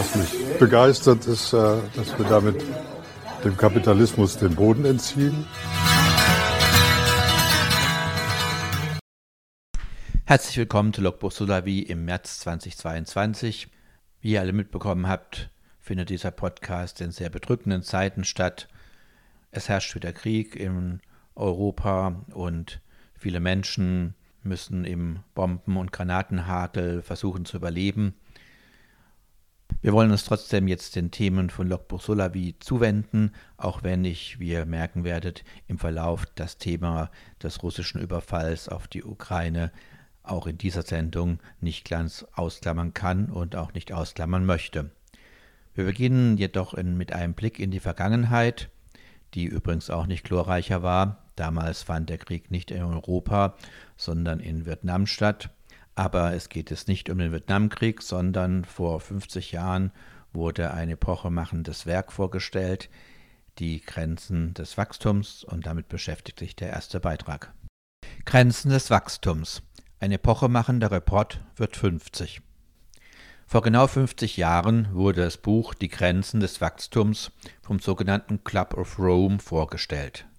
Was mich begeistert, ist, äh, dass wir damit dem Kapitalismus den Boden entziehen. Herzlich willkommen zu Logbuch Solavi im März 2022. Wie ihr alle mitbekommen habt, findet dieser Podcast in sehr bedrückenden Zeiten statt. Es herrscht wieder Krieg in Europa und viele Menschen müssen im Bomben- und Granatenhagel versuchen zu überleben. Wir wollen uns trotzdem jetzt den Themen von Logbuch Solavi zuwenden, auch wenn ich, wie ihr merken werdet, im Verlauf das Thema des russischen Überfalls auf die Ukraine auch in dieser Sendung nicht ganz ausklammern kann und auch nicht ausklammern möchte. Wir beginnen jedoch in, mit einem Blick in die Vergangenheit, die übrigens auch nicht glorreicher war. Damals fand der Krieg nicht in Europa, sondern in Vietnam statt. Aber es geht es nicht um den Vietnamkrieg, sondern vor 50 Jahren wurde ein epochemachendes Werk vorgestellt, die Grenzen des Wachstums, und damit beschäftigt sich der erste Beitrag. Grenzen des Wachstums. Ein epochemachender Report wird 50. Vor genau 50 Jahren wurde das Buch Die Grenzen des Wachstums vom sogenannten Club of Rome vorgestellt.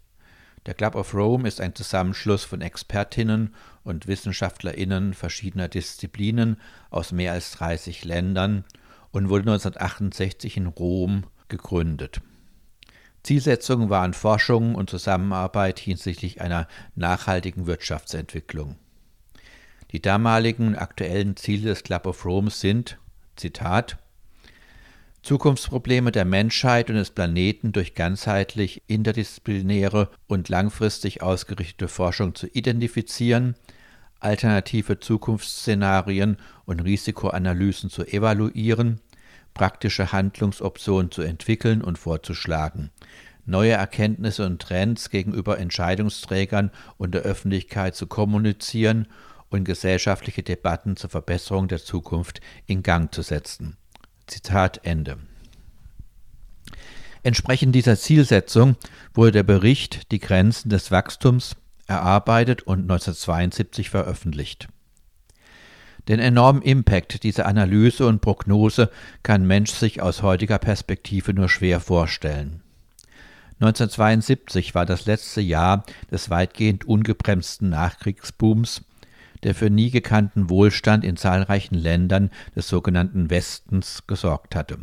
Der Club of Rome ist ein Zusammenschluss von Expertinnen und Wissenschaftlerinnen verschiedener Disziplinen aus mehr als 30 Ländern und wurde 1968 in Rom gegründet. Zielsetzungen waren Forschung und Zusammenarbeit hinsichtlich einer nachhaltigen Wirtschaftsentwicklung. Die damaligen aktuellen Ziele des Club of Rome sind, Zitat, Zukunftsprobleme der Menschheit und des Planeten durch ganzheitlich interdisziplinäre und langfristig ausgerichtete Forschung zu identifizieren, alternative Zukunftsszenarien und Risikoanalysen zu evaluieren, praktische Handlungsoptionen zu entwickeln und vorzuschlagen, neue Erkenntnisse und Trends gegenüber Entscheidungsträgern und der Öffentlichkeit zu kommunizieren und gesellschaftliche Debatten zur Verbesserung der Zukunft in Gang zu setzen. Zitat Ende. Entsprechend dieser Zielsetzung wurde der Bericht Die Grenzen des Wachstums erarbeitet und 1972 veröffentlicht. Den enormen Impact dieser Analyse und Prognose kann Mensch sich aus heutiger Perspektive nur schwer vorstellen. 1972 war das letzte Jahr des weitgehend ungebremsten Nachkriegsbooms der für nie gekannten Wohlstand in zahlreichen Ländern des sogenannten Westens gesorgt hatte.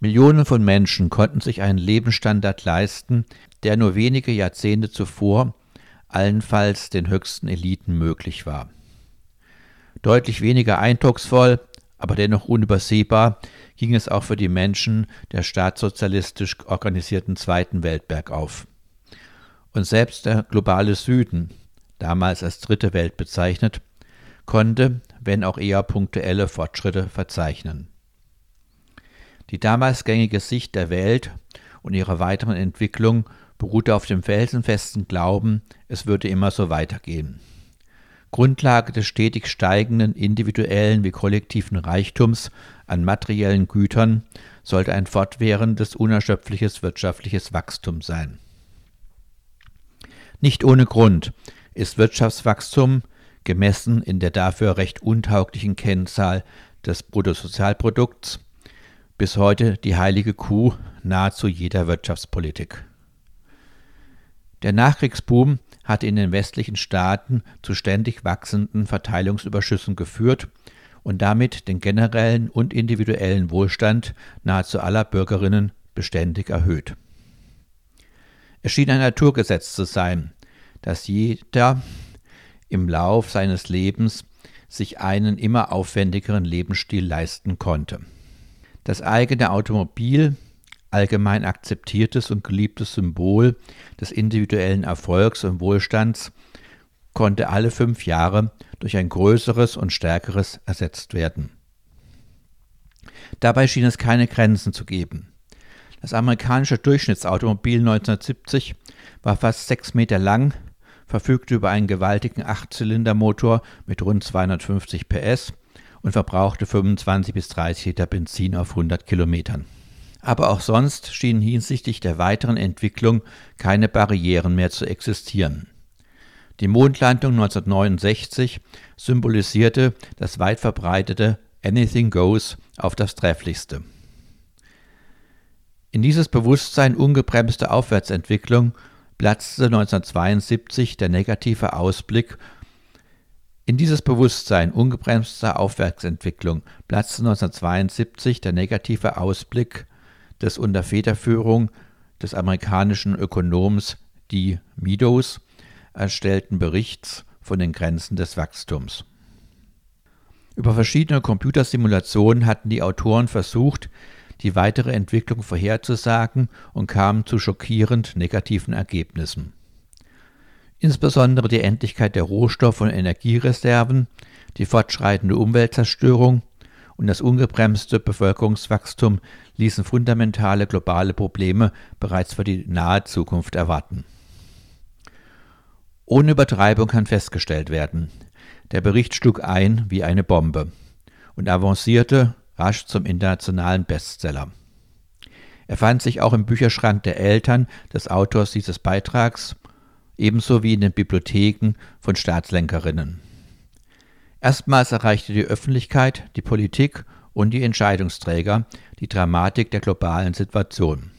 Millionen von Menschen konnten sich einen Lebensstandard leisten, der nur wenige Jahrzehnte zuvor allenfalls den höchsten Eliten möglich war. Deutlich weniger eindrucksvoll, aber dennoch unübersehbar ging es auch für die Menschen der staatssozialistisch organisierten Zweiten Welt bergauf. Und selbst der globale Süden, damals als Dritte Welt bezeichnet, konnte, wenn auch eher punktuelle Fortschritte verzeichnen. Die damals gängige Sicht der Welt und ihrer weiteren Entwicklung beruhte auf dem felsenfesten Glauben, es würde immer so weitergehen. Grundlage des stetig steigenden individuellen wie kollektiven Reichtums an materiellen Gütern sollte ein fortwährendes, unerschöpfliches wirtschaftliches Wachstum sein. Nicht ohne Grund ist Wirtschaftswachstum, gemessen in der dafür recht untauglichen Kennzahl des Bruttosozialprodukts, bis heute die heilige Kuh nahezu jeder Wirtschaftspolitik. Der Nachkriegsboom hat in den westlichen Staaten zu ständig wachsenden Verteilungsüberschüssen geführt und damit den generellen und individuellen Wohlstand nahezu aller Bürgerinnen beständig erhöht. Es schien ein Naturgesetz zu sein, dass jeder im Lauf seines Lebens sich einen immer aufwendigeren Lebensstil leisten konnte. Das eigene Automobil, allgemein akzeptiertes und geliebtes Symbol des individuellen Erfolgs und Wohlstands, konnte alle fünf Jahre durch ein größeres und stärkeres ersetzt werden. Dabei schien es keine Grenzen zu geben. Das amerikanische Durchschnittsautomobil 1970 war fast sechs Meter lang, verfügte über einen gewaltigen Achtzylindermotor mit rund 250 PS und verbrauchte 25 bis 30 Liter Benzin auf 100 Kilometern. Aber auch sonst schienen hinsichtlich der weiteren Entwicklung keine Barrieren mehr zu existieren. Die Mondlandung 1969 symbolisierte das weit verbreitete Anything Goes auf das Trefflichste. In dieses Bewusstsein ungebremste Aufwärtsentwicklung platzte 1972 der negative Ausblick in dieses Bewusstsein ungebremster Aufwärtsentwicklung platzte 1972 der negative Ausblick des unter Federführung des amerikanischen Ökonoms D. Meadows erstellten Berichts von den Grenzen des Wachstums. Über verschiedene Computersimulationen hatten die Autoren versucht, die weitere Entwicklung vorherzusagen und kamen zu schockierend negativen Ergebnissen. Insbesondere die Endlichkeit der Rohstoff- und Energiereserven, die fortschreitende Umweltzerstörung und das ungebremste Bevölkerungswachstum ließen fundamentale globale Probleme bereits für die nahe Zukunft erwarten. Ohne Übertreibung kann festgestellt werden, der Bericht schlug ein wie eine Bombe und avancierte rasch zum internationalen Bestseller. Er fand sich auch im Bücherschrank der Eltern des Autors dieses Beitrags ebenso wie in den Bibliotheken von Staatslenkerinnen. Erstmals erreichte die Öffentlichkeit, die Politik und die Entscheidungsträger die Dramatik der globalen Situation.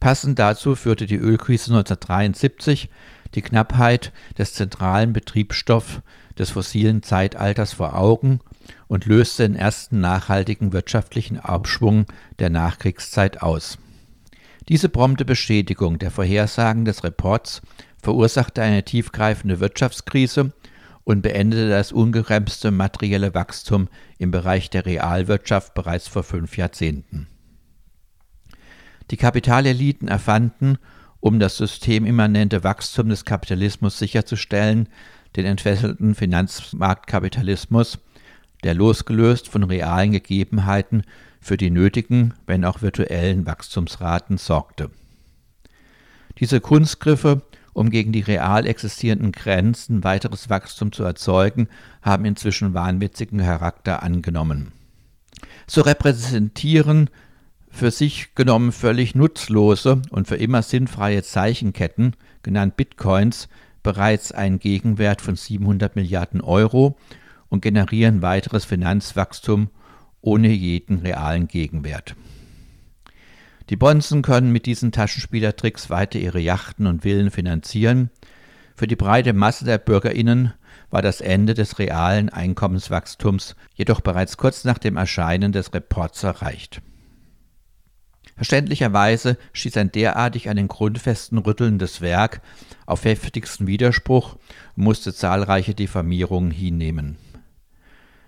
Passend dazu führte die Ölkrise 1973 die Knappheit des zentralen Betriebsstoffs des fossilen Zeitalters vor Augen und löste den ersten nachhaltigen wirtschaftlichen Abschwung der Nachkriegszeit aus. Diese prompte Bestätigung der Vorhersagen des Reports verursachte eine tiefgreifende Wirtschaftskrise und beendete das ungebremste materielle Wachstum im Bereich der Realwirtschaft bereits vor fünf Jahrzehnten. Die Kapitaleliten erfanden, um das systemimmanente Wachstum des Kapitalismus sicherzustellen, den entfesselten Finanzmarktkapitalismus, der losgelöst von realen Gegebenheiten für die nötigen, wenn auch virtuellen Wachstumsraten sorgte. Diese Kunstgriffe, um gegen die real existierenden Grenzen weiteres Wachstum zu erzeugen, haben inzwischen wahnwitzigen Charakter angenommen. So repräsentieren für sich genommen völlig nutzlose und für immer sinnfreie Zeichenketten, genannt Bitcoins, bereits einen Gegenwert von 700 Milliarden Euro und generieren weiteres Finanzwachstum ohne jeden realen Gegenwert. Die Bonzen können mit diesen Taschenspielertricks weiter ihre Yachten und Villen finanzieren. Für die breite Masse der Bürgerinnen war das Ende des realen Einkommenswachstums jedoch bereits kurz nach dem Erscheinen des Reports erreicht. Verständlicherweise stieß ein derartig an den Grundfesten rüttelndes Werk auf heftigsten Widerspruch und musste zahlreiche Diffamierungen hinnehmen.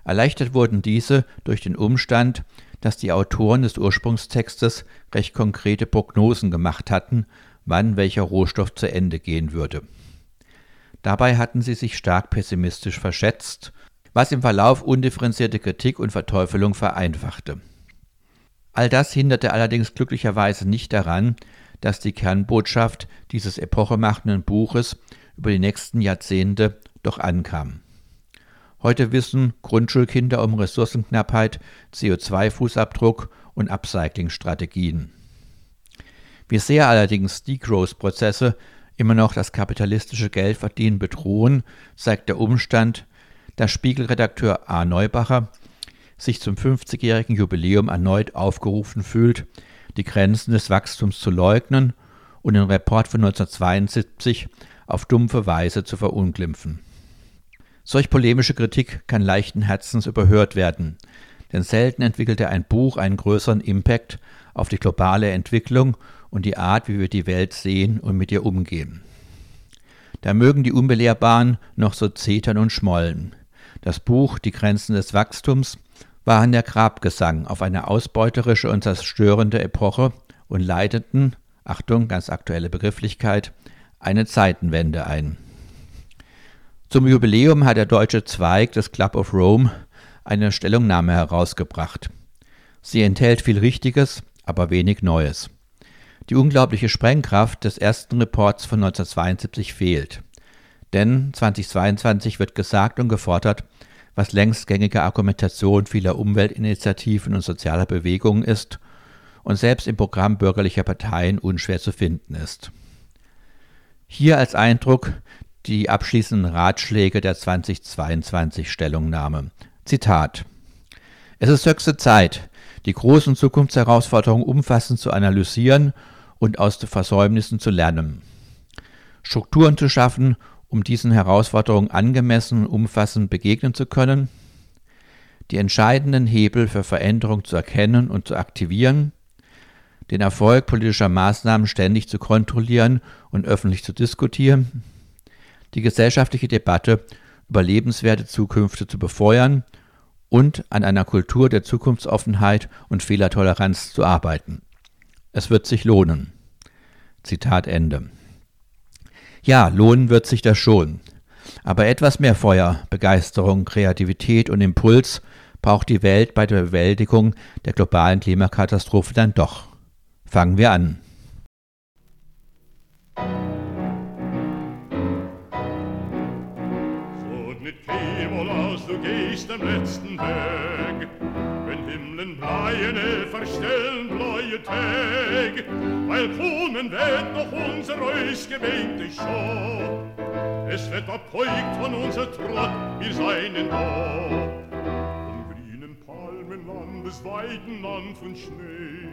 Erleichtert wurden diese durch den Umstand, dass die Autoren des Ursprungstextes recht konkrete Prognosen gemacht hatten, wann welcher Rohstoff zu Ende gehen würde. Dabei hatten sie sich stark pessimistisch verschätzt, was im Verlauf undifferenzierte Kritik und Verteufelung vereinfachte. All das hinderte allerdings glücklicherweise nicht daran, dass die Kernbotschaft dieses epochemachenden Buches über die nächsten Jahrzehnte doch ankam. Heute wissen Grundschulkinder um Ressourcenknappheit, CO2-Fußabdruck und Upcycling-Strategien. Wie sehr allerdings Degrowth-Prozesse immer noch das kapitalistische Geldverdienen bedrohen, zeigt der Umstand, dass Spiegelredakteur A. Neubacher sich zum 50-jährigen Jubiläum erneut aufgerufen fühlt, die Grenzen des Wachstums zu leugnen und den Report von 1972 auf dumpfe Weise zu verunglimpfen. Solch polemische Kritik kann leichten Herzens überhört werden, denn selten entwickelte ein Buch einen größeren Impact auf die globale Entwicklung und die Art, wie wir die Welt sehen und mit ihr umgehen. Da mögen die Unbelehrbaren noch so zetern und schmollen. Das Buch Die Grenzen des Wachstums war an der Grabgesang auf eine ausbeuterische und zerstörende Epoche und leiteten, Achtung, ganz aktuelle Begrifflichkeit, eine Zeitenwende ein. Zum Jubiläum hat der deutsche Zweig des Club of Rome eine Stellungnahme herausgebracht. Sie enthält viel Richtiges, aber wenig Neues. Die unglaubliche Sprengkraft des ersten Reports von 1972 fehlt. Denn 2022 wird gesagt und gefordert, was längst gängige Argumentation vieler Umweltinitiativen und sozialer Bewegungen ist und selbst im Programm bürgerlicher Parteien unschwer zu finden ist. Hier als Eindruck die abschließenden Ratschläge der 2022 Stellungnahme. Zitat Es ist höchste Zeit, die großen Zukunftsherausforderungen umfassend zu analysieren und aus den Versäumnissen zu lernen. Strukturen zu schaffen, um diesen Herausforderungen angemessen und umfassend begegnen zu können, die entscheidenden Hebel für Veränderung zu erkennen und zu aktivieren, den Erfolg politischer Maßnahmen ständig zu kontrollieren und öffentlich zu diskutieren, die gesellschaftliche Debatte über lebenswerte Zukünfte zu befeuern und an einer Kultur der Zukunftsoffenheit und Fehlertoleranz zu arbeiten. Es wird sich lohnen. Zitat Ende. Ja, lohnen wird sich das schon. Aber etwas mehr Feuer, Begeisterung, Kreativität und Impuls braucht die Welt bei der Bewältigung der globalen Klimakatastrophe dann doch. Fangen wir an. Weg, wenn Himmeln bleiene verstellen bläue Tag, weil kommen wird noch unser ausgewähnte Show. Es wird abbeugt von unser Trott, wir seinen da. Vom grünen Palmenland des weiten Land von Schnee,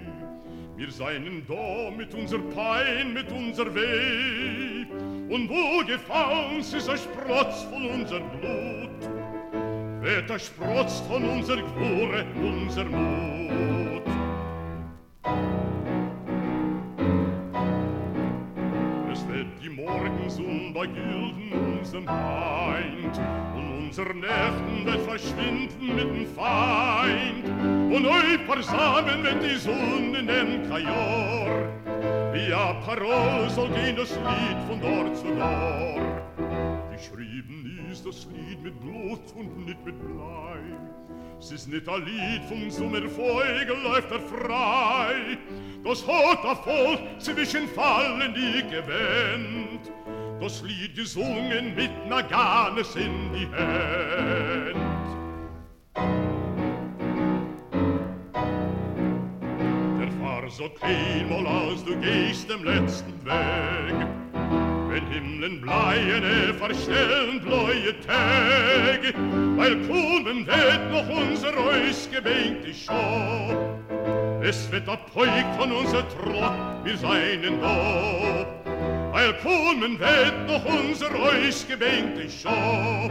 wir seinen da mit unser Pein, mit unser Weh. Und wo gefallen sie so sprotz von unser Blut, wird er sprotzt von unser Glore, unser Mut. Es wird die Morgensonne bei Gilden unserem Feind, und unser Nächten wird verschwinden mit dem Feind, und oi versamen wird die Sonne dem Kajor, wie a Parol soll gehen das Lied von dort zu dort. Geschrieben ist das Lied mit Blut und nicht mit Blei. Es ist nicht ein Lied vom Sommervogel, läuft er frei. Das hat er voll zwischen Fallen die gewähnt. Das Lied gesungen mit Naganes in die Hand. Der fahr so keinmal aus, du gehst dem letzten Weg. Wenn Himmeln bleiene verstellen bläue Tag, weil kommen wird noch unser ausgebänkte Schau. Es wird abbeugt von unser Trott, wir seinen da. Weil kommen wird noch unser ausgebänkte Schau.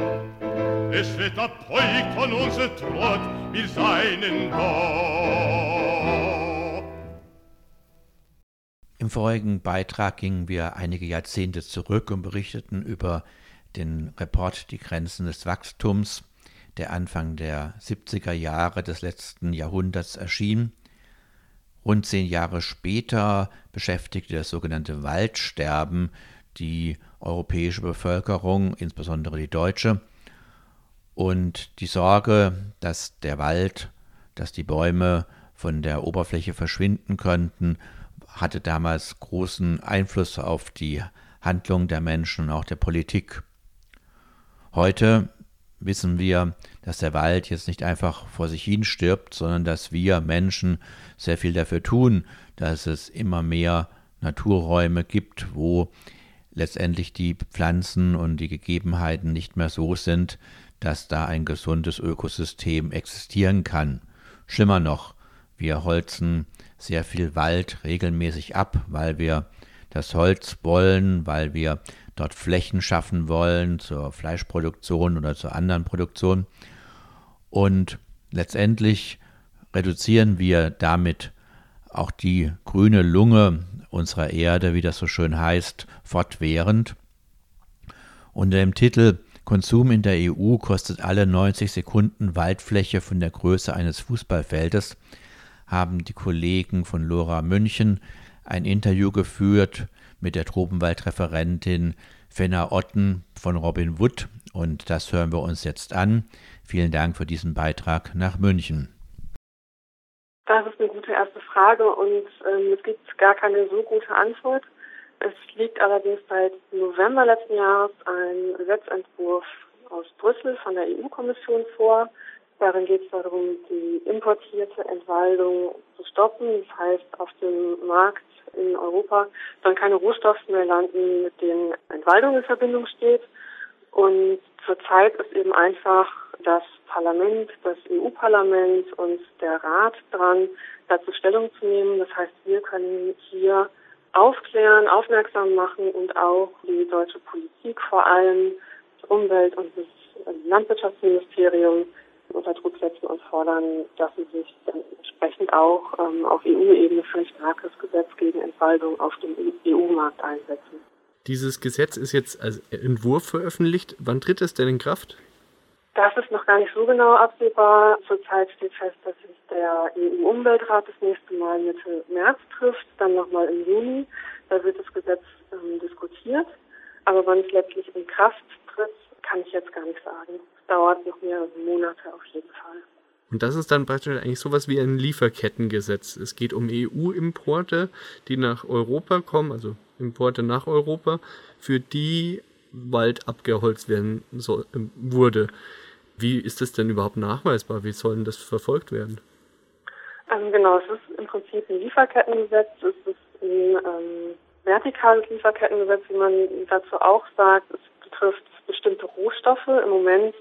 Es wird abbeugt von unser Trott, wir seinen da. Im vorigen Beitrag gingen wir einige Jahrzehnte zurück und berichteten über den Report Die Grenzen des Wachstums, der Anfang der 70er Jahre des letzten Jahrhunderts erschien. Rund zehn Jahre später beschäftigte das sogenannte Waldsterben die europäische Bevölkerung, insbesondere die deutsche. Und die Sorge, dass der Wald, dass die Bäume von der Oberfläche verschwinden könnten, hatte damals großen Einfluss auf die Handlung der Menschen und auch der Politik. Heute wissen wir, dass der Wald jetzt nicht einfach vor sich hin stirbt, sondern dass wir Menschen sehr viel dafür tun, dass es immer mehr Naturräume gibt, wo letztendlich die Pflanzen und die Gegebenheiten nicht mehr so sind, dass da ein gesundes Ökosystem existieren kann. Schlimmer noch, wir holzen sehr viel Wald regelmäßig ab, weil wir das Holz wollen, weil wir dort Flächen schaffen wollen zur Fleischproduktion oder zur anderen Produktion. Und letztendlich reduzieren wir damit auch die grüne Lunge unserer Erde, wie das so schön heißt, fortwährend. Unter dem Titel Konsum in der EU kostet alle 90 Sekunden Waldfläche von der Größe eines Fußballfeldes haben die Kollegen von Lora München ein Interview geführt mit der Tropenwaldreferentin Fenna Otten von Robin Wood und das hören wir uns jetzt an. Vielen Dank für diesen Beitrag nach München. Das ist eine gute erste Frage und ähm, es gibt gar keine so gute Antwort. Es liegt allerdings seit November letzten Jahres ein Gesetzentwurf aus Brüssel von der EU-Kommission vor. Darin geht es darum, die importierte Entwaldung zu stoppen. Das heißt, auf dem Markt in Europa sollen keine Rohstoffe mehr landen, mit denen Entwaldung in Verbindung steht. Und zurzeit ist eben einfach das Parlament, das EU-Parlament und der Rat dran, dazu Stellung zu nehmen. Das heißt, wir können hier aufklären, aufmerksam machen und auch die deutsche Politik, vor allem das Umwelt- und das Landwirtschaftsministerium unter Druck setzen und fordern, dass sie sich dann entsprechend auch ähm, auf EU-Ebene für ein starkes Gesetz gegen Entwaldung auf dem EU-Markt einsetzen. Dieses Gesetz ist jetzt als Entwurf veröffentlicht. Wann tritt es denn in Kraft? Das ist noch gar nicht so genau absehbar. Zurzeit steht fest, dass sich der EU-Umweltrat das nächste Mal Mitte März trifft, dann nochmal im Juni. Da wird das Gesetz ähm, diskutiert. Aber wann es letztlich in Kraft tritt, kann ich jetzt gar nicht sagen. Dauert noch mehrere Monate auf jeden Fall. Und das ist dann praktisch eigentlich sowas wie ein Lieferkettengesetz. Es geht um EU-Importe, die nach Europa kommen, also Importe nach Europa, für die Wald abgeholzt werden soll, äh, wurde. Wie ist das denn überhaupt nachweisbar? Wie soll denn das verfolgt werden? Ähm, genau, es ist im Prinzip ein Lieferkettengesetz. Es ist ein ähm, vertikales Lieferkettengesetz, wie man dazu auch sagt. Es betrifft bestimmte Rohstoffe. Im Moment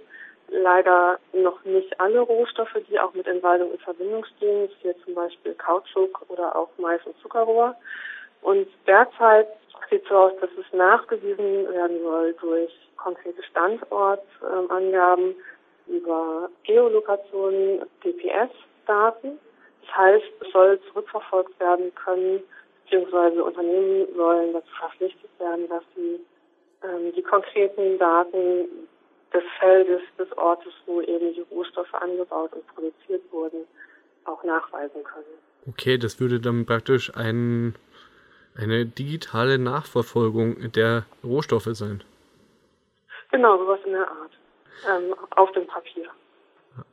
leider noch nicht alle Rohstoffe, die auch mit Entwaldung in Verbindung stehen. Hier zum Beispiel Kautschuk oder auch Mais und Zuckerrohr. Und derzeit sieht so aus, dass es nachgewiesen werden soll durch konkrete Standortangaben über Geolokationen, GPS-Daten. Das heißt, es soll zurückverfolgt werden können, beziehungsweise Unternehmen sollen dazu verpflichtet werden, dass sie ähm, die konkreten Daten des Feldes, des Ortes, wo eben die Rohstoffe angebaut und produziert wurden, auch nachweisen können. Okay, das würde dann praktisch ein, eine digitale Nachverfolgung der Rohstoffe sein. Genau, sowas in der Art. Ähm, auf dem Papier.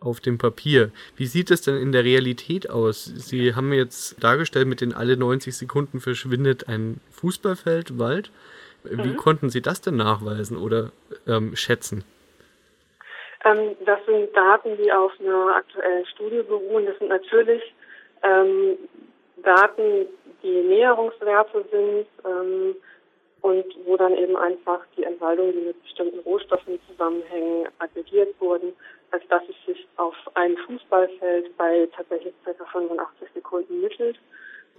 Auf dem Papier. Wie sieht es denn in der Realität aus? Sie haben jetzt dargestellt, mit den alle 90 Sekunden verschwindet ein Fußballfeld, Wald. Wie mhm. konnten Sie das denn nachweisen oder ähm, schätzen? Ähm, das sind Daten, die auf einer aktuellen Studie beruhen. Das sind natürlich ähm, Daten, die Näherungswerte sind ähm, und wo dann eben einfach die Entwaldungen, die mit bestimmten Rohstoffen zusammenhängen, aggregiert wurden, als dass es sich auf ein Fußballfeld bei tatsächlich ca. 85 Sekunden mittelt.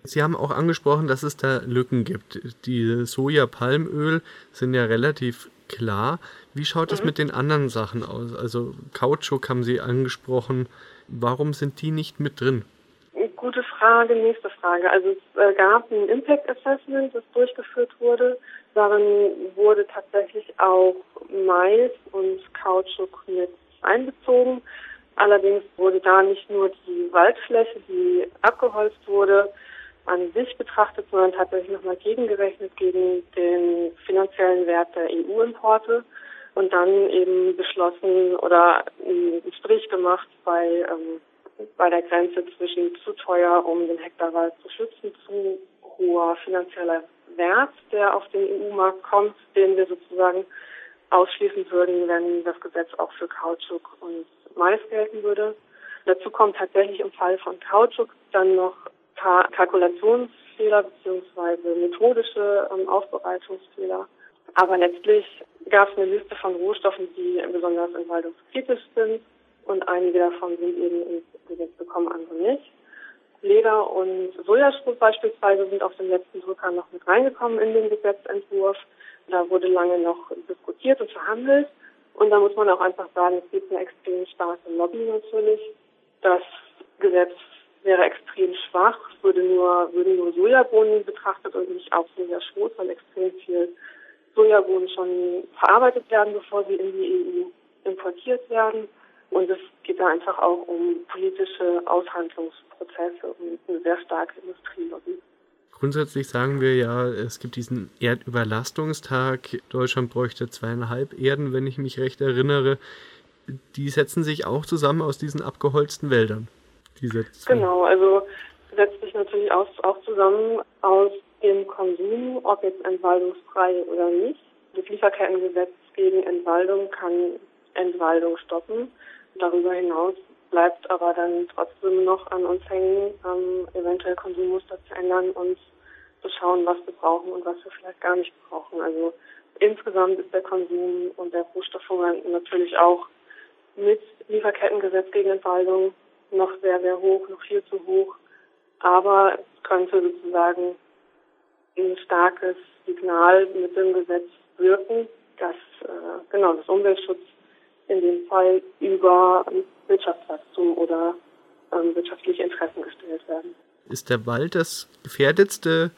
Sie haben auch angesprochen, dass es da Lücken gibt. Die Soja-Palmöl sind ja relativ klar. Wie schaut es mhm. mit den anderen Sachen aus? Also Kautschuk haben Sie angesprochen. Warum sind die nicht mit drin? Gute Frage, nächste Frage. Also es äh, gab ein Impact Assessment, das durchgeführt wurde. Darin wurde tatsächlich auch Mais und Kautschuk mit einbezogen. Allerdings wurde da nicht nur die Waldfläche, die abgeholzt wurde, an sich betrachtet, sondern tatsächlich nochmal gegengerechnet gegen den finanziellen Wert der EU-Importe und dann eben beschlossen oder einen Strich gemacht bei, ähm, bei der Grenze zwischen zu teuer, um den Hektarwald zu schützen, zu hoher finanzieller Wert, der auf den EU-Markt kommt, den wir sozusagen ausschließen würden, wenn das Gesetz auch für Kautschuk und Mais gelten würde. Dazu kommt tatsächlich im Fall von Kautschuk dann noch Kalkulationsfehler beziehungsweise methodische ähm, Aufbereitungsfehler. Aber letztlich gab es eine Liste von Rohstoffen, die besonders entwaldungskritisch sind und einige davon sind eben ins Gesetz gekommen, andere nicht. Leder und Sojaschrot beispielsweise sind auf dem letzten Drücker noch mit reingekommen in den Gesetzentwurf. Da wurde lange noch diskutiert und verhandelt. Und da muss man auch einfach sagen, es gibt eine extrem starke Lobby natürlich. Das Gesetz wäre extrem schwach. Würde nur, würden nur Sojabohnen betrachtet und nicht auch Sojaschrot, weil extrem viel Sojabohnen schon verarbeitet werden, bevor sie in die EU importiert werden. Und es geht da einfach auch um politische Aushandlungsprozesse und eine sehr starke Industrielobby. Grundsätzlich sagen wir ja, es gibt diesen Erdüberlastungstag. Deutschland bräuchte zweieinhalb Erden, wenn ich mich recht erinnere. die setzen sich auch zusammen aus diesen abgeholzten Wäldern. Diese genau, also setzt sich natürlich auch, auch zusammen aus dem Konsum, ob jetzt entwaldungsfrei oder nicht. Das Lieferkettengesetz gegen Entwaldung kann Entwaldung stoppen. Darüber hinaus bleibt aber dann trotzdem noch an uns hängen, ähm, eventuell Konsummuster zu ändern und zu schauen, was wir brauchen und was wir vielleicht gar nicht brauchen. Also insgesamt ist der Konsum und der Rohstoffhunger natürlich auch mit Lieferkettengesetz gegen Entwaldung noch sehr, sehr hoch, noch viel zu hoch. Aber es könnte sozusagen ein starkes Signal mit dem Gesetz wirken, dass äh, genau das Umweltschutz in dem Fall über Wirtschaftswachstum oder ähm, wirtschaftliche Interessen gestellt werden. Ist der Wald das gefährdetste,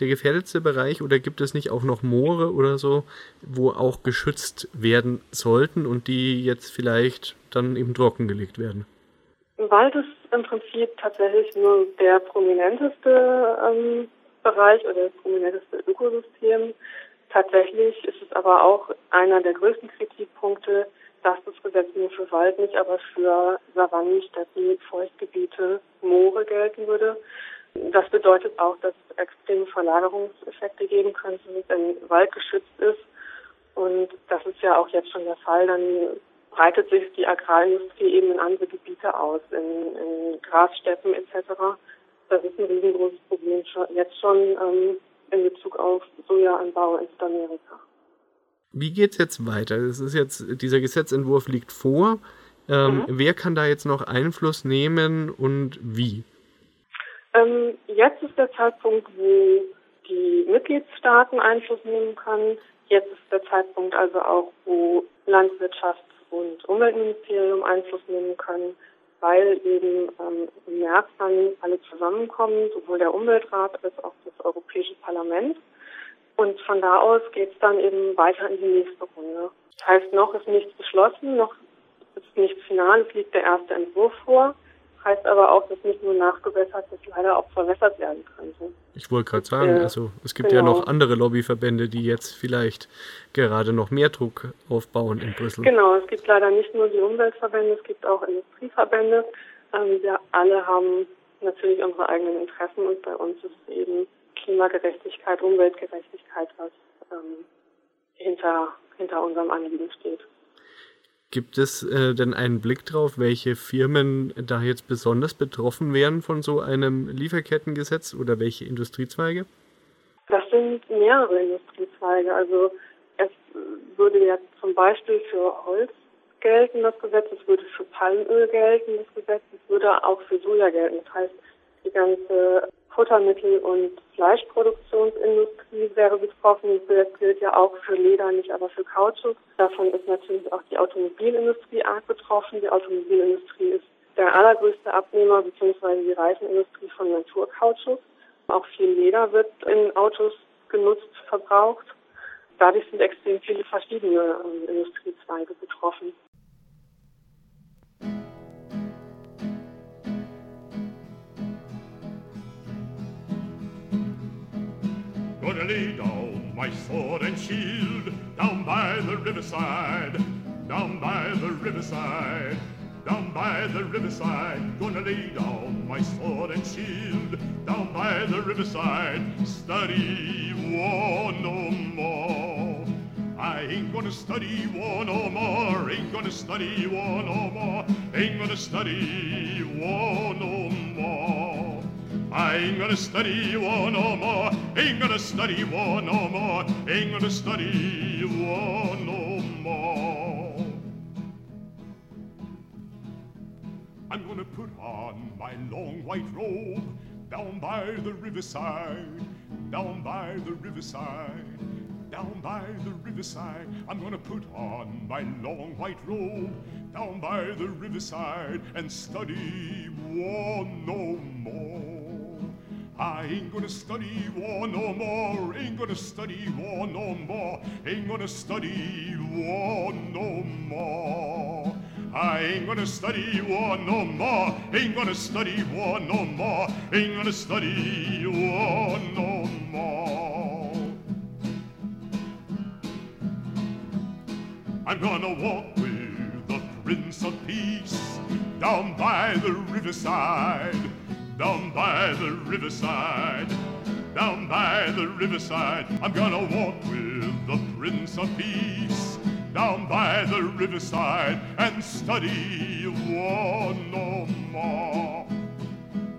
der gefährdetste Bereich oder gibt es nicht auch noch Moore oder so, wo auch geschützt werden sollten und die jetzt vielleicht dann eben trockengelegt werden? Wald ist im Prinzip tatsächlich nur der prominenteste ähm, Bereich oder das prominenteste Ökosystem. Tatsächlich ist es aber auch einer der größten Kritikpunkte, dass das Gesetz nur für Wald nicht, aber für Savannen, Städten, Feuchtgebiete, Moore gelten würde. Das bedeutet auch, dass es extreme Verlagerungseffekte geben könnte, wenn Wald geschützt ist. Und das ist ja auch jetzt schon der Fall. Dann breitet sich die Agrarindustrie eben in andere Gebiete aus, in, in Grassteppen etc. Das ist ein riesengroßes Problem schon, jetzt schon ähm, in Bezug auf Sojaanbau in Südamerika. Wie geht es jetzt weiter? Das ist jetzt, dieser Gesetzentwurf liegt vor. Ähm, mhm. Wer kann da jetzt noch Einfluss nehmen und wie? Ähm, jetzt ist der Zeitpunkt, wo die Mitgliedstaaten Einfluss nehmen können. Jetzt ist der Zeitpunkt also auch, wo Landwirtschafts- und Umweltministerium Einfluss nehmen können, weil eben ähm, im März dann alle zusammenkommen, sowohl der Umweltrat als auch das Europäische Parlament. Und von da aus geht es dann eben weiter in die nächste Runde. Das heißt, noch ist nichts beschlossen, noch ist nichts final, es liegt der erste Entwurf vor. Heißt aber auch, dass nicht nur nachgebessert, dass leider auch verwässert werden könnte. Ich wollte gerade sagen, also es gibt genau. ja noch andere Lobbyverbände, die jetzt vielleicht gerade noch mehr Druck aufbauen in Brüssel. Genau, es gibt leider nicht nur die Umweltverbände, es gibt auch Industrieverbände. Ähm, wir alle haben natürlich unsere eigenen Interessen und bei uns ist eben Klimagerechtigkeit, Umweltgerechtigkeit, was ähm, hinter, hinter unserem Anliegen steht. Gibt es äh, denn einen Blick drauf, welche Firmen da jetzt besonders betroffen wären von so einem Lieferkettengesetz oder welche Industriezweige? Das sind mehrere Industriezweige. Also es würde ja zum Beispiel für Holz gelten, das Gesetz, es würde für Palmöl gelten, das Gesetz, es würde auch für Soja gelten. Das heißt, die ganze Futtermittel- und Fleischproduktionsindustrie wäre betroffen. Das gilt ja auch für Leder, nicht aber für Kautschuk. Davon ist natürlich auch die Automobilindustrie arg betroffen. Die Automobilindustrie ist der allergrößte Abnehmer bzw. die Reifenindustrie von Naturkautschuk. Auch viel Leder wird in Autos genutzt, verbraucht. Dadurch sind extrem viele verschiedene ähm, Industriezweige betroffen. Gonna lay down my sword and shield down by the riverside, down by the riverside, down by the riverside. Gonna lay down my sword and shield down by the riverside. Study war no more. I ain't gonna study war no more. Ain't gonna study war no more. Ain't gonna study war no more. I ain't gonna study war no more. Ain't gonna study war no more. Ain't gonna study war no more. I'm gonna put on my long white robe down by the riverside, down by the riverside down by the riverside. I'm gonna put on my long white robe down by the riverside and study war no more. I ain't gonna study war no more, ain't gonna study war no more, ain't gonna study war no more. I ain't gonna study war no more, ain't gonna study war no more, ain't gonna study war no more. I'm gonna walk with the Prince of Peace down by the riverside, down by the riverside, down by the riverside. I'm gonna walk with the Prince of Peace down by the riverside and study war no more.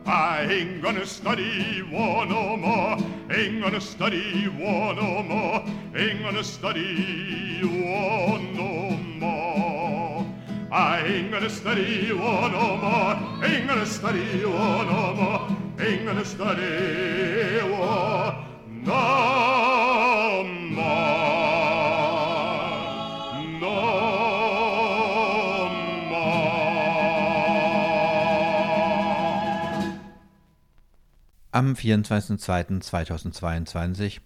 I ain't gonna study war no more. Ain't gonna study war no more. Ain't gonna study war no more. Gonna study war no more. Gonna study war no more. Gonna study war no more. Am 24.02.2022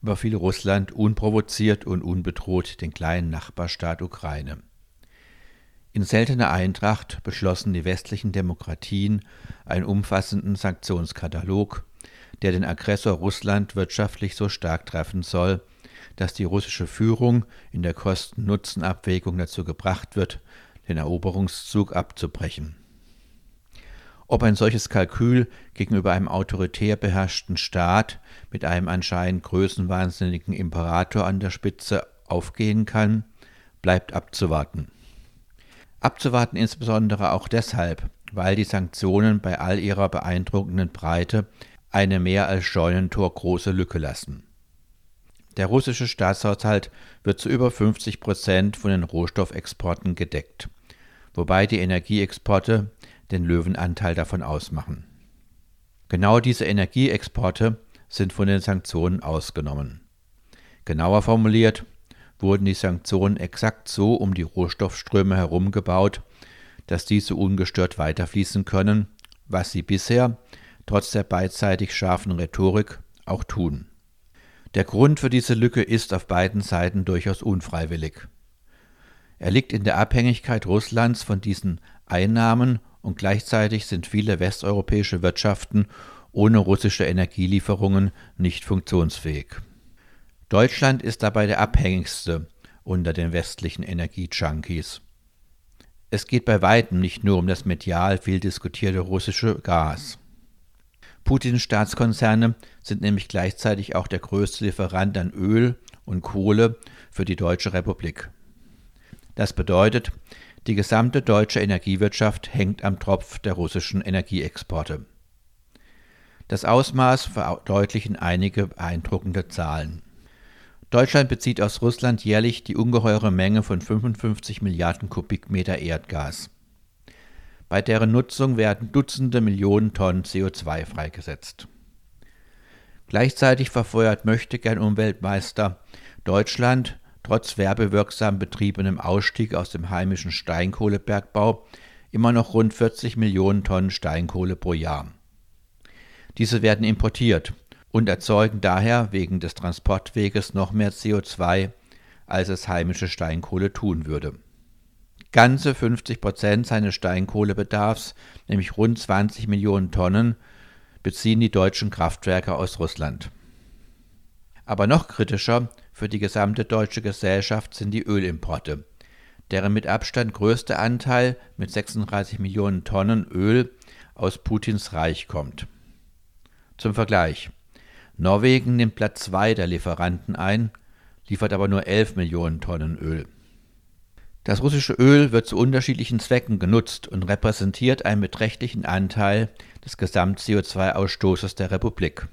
überfiel Russland unprovoziert und unbedroht den kleinen Nachbarstaat Ukraine. In seltener Eintracht beschlossen die westlichen Demokratien einen umfassenden Sanktionskatalog, der den Aggressor Russland wirtschaftlich so stark treffen soll, dass die russische Führung in der Kosten-Nutzen-Abwägung dazu gebracht wird, den Eroberungszug abzubrechen. Ob ein solches Kalkül gegenüber einem autoritär beherrschten Staat mit einem anscheinend größenwahnsinnigen Imperator an der Spitze aufgehen kann, bleibt abzuwarten. Abzuwarten insbesondere auch deshalb, weil die Sanktionen bei all ihrer beeindruckenden Breite eine mehr als Scheunentor große Lücke lassen. Der russische Staatshaushalt wird zu über 50 Prozent von den Rohstoffexporten gedeckt, wobei die Energieexporte den Löwenanteil davon ausmachen. Genau diese Energieexporte sind von den Sanktionen ausgenommen. Genauer formuliert wurden die Sanktionen exakt so um die Rohstoffströme herum gebaut, dass diese ungestört weiterfließen können, was sie bisher, trotz der beidseitig scharfen Rhetorik, auch tun. Der Grund für diese Lücke ist auf beiden Seiten durchaus unfreiwillig. Er liegt in der Abhängigkeit Russlands von diesen Einnahmen und gleichzeitig sind viele westeuropäische Wirtschaften ohne russische Energielieferungen nicht funktionsfähig. Deutschland ist dabei der abhängigste unter den westlichen Energiejunkies. Es geht bei weitem nicht nur um das medial viel diskutierte russische Gas. Putins Staatskonzerne sind nämlich gleichzeitig auch der größte Lieferant an Öl und Kohle für die Deutsche Republik. Das bedeutet, die gesamte deutsche Energiewirtschaft hängt am Tropf der russischen Energieexporte. Das Ausmaß verdeutlichen einige beeindruckende Zahlen. Deutschland bezieht aus Russland jährlich die ungeheure Menge von 55 Milliarden Kubikmeter Erdgas. Bei deren Nutzung werden Dutzende Millionen Tonnen CO2 freigesetzt. Gleichzeitig verfeuert Möchtegern Umweltmeister Deutschland trotz werbewirksam betriebenem Ausstieg aus dem heimischen Steinkohlebergbau immer noch rund 40 Millionen Tonnen Steinkohle pro Jahr. Diese werden importiert und erzeugen daher wegen des Transportweges noch mehr CO2, als es heimische Steinkohle tun würde. Ganze 50 Prozent seines Steinkohlebedarfs, nämlich rund 20 Millionen Tonnen, beziehen die deutschen Kraftwerke aus Russland. Aber noch kritischer für die gesamte deutsche Gesellschaft sind die Ölimporte, deren mit Abstand größter Anteil mit 36 Millionen Tonnen Öl aus Putins Reich kommt. Zum Vergleich. Norwegen nimmt Platz 2 der Lieferanten ein, liefert aber nur 11 Millionen Tonnen Öl. Das russische Öl wird zu unterschiedlichen Zwecken genutzt und repräsentiert einen beträchtlichen Anteil des Gesamt-CO2-Ausstoßes der Republik.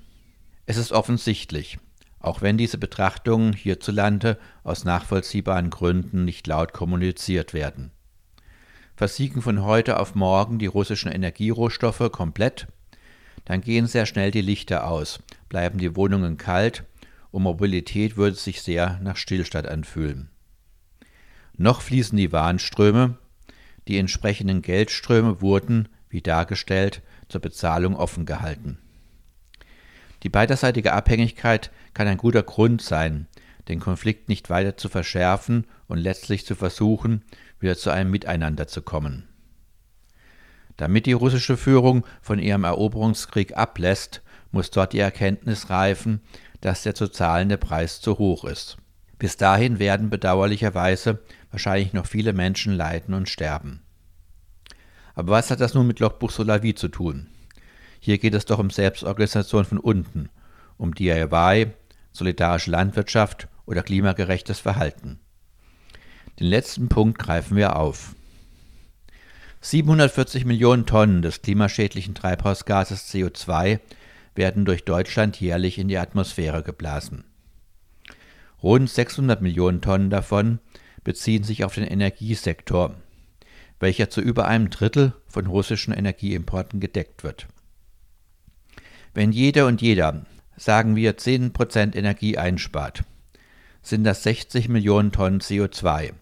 Es ist offensichtlich, auch wenn diese Betrachtungen hierzulande aus nachvollziehbaren Gründen nicht laut kommuniziert werden. Versiegen von heute auf morgen die russischen Energierohstoffe komplett, dann gehen sehr schnell die Lichter aus, bleiben die Wohnungen kalt und Mobilität würde sich sehr nach Stillstand anfühlen. Noch fließen die Warenströme, die entsprechenden Geldströme wurden, wie dargestellt, zur Bezahlung offen gehalten. Die beiderseitige Abhängigkeit kann ein guter Grund sein, den Konflikt nicht weiter zu verschärfen und letztlich zu versuchen, wieder zu einem Miteinander zu kommen. Damit die russische Führung von ihrem Eroberungskrieg ablässt, muss dort die Erkenntnis reifen, dass der zu zahlende Preis zu hoch ist. Bis dahin werden bedauerlicherweise wahrscheinlich noch viele Menschen leiden und sterben. Aber was hat das nun mit Logbuch Solavi zu tun? Hier geht es doch um Selbstorganisation von unten, um DIY, solidarische Landwirtschaft oder klimagerechtes Verhalten. Den letzten Punkt greifen wir auf. 740 Millionen Tonnen des klimaschädlichen Treibhausgases CO2 werden durch Deutschland jährlich in die Atmosphäre geblasen. Rund 600 Millionen Tonnen davon beziehen sich auf den Energiesektor, welcher zu über einem Drittel von russischen Energieimporten gedeckt wird. Wenn jeder und jeder, sagen wir, 10% Energie einspart, sind das 60 Millionen Tonnen CO2,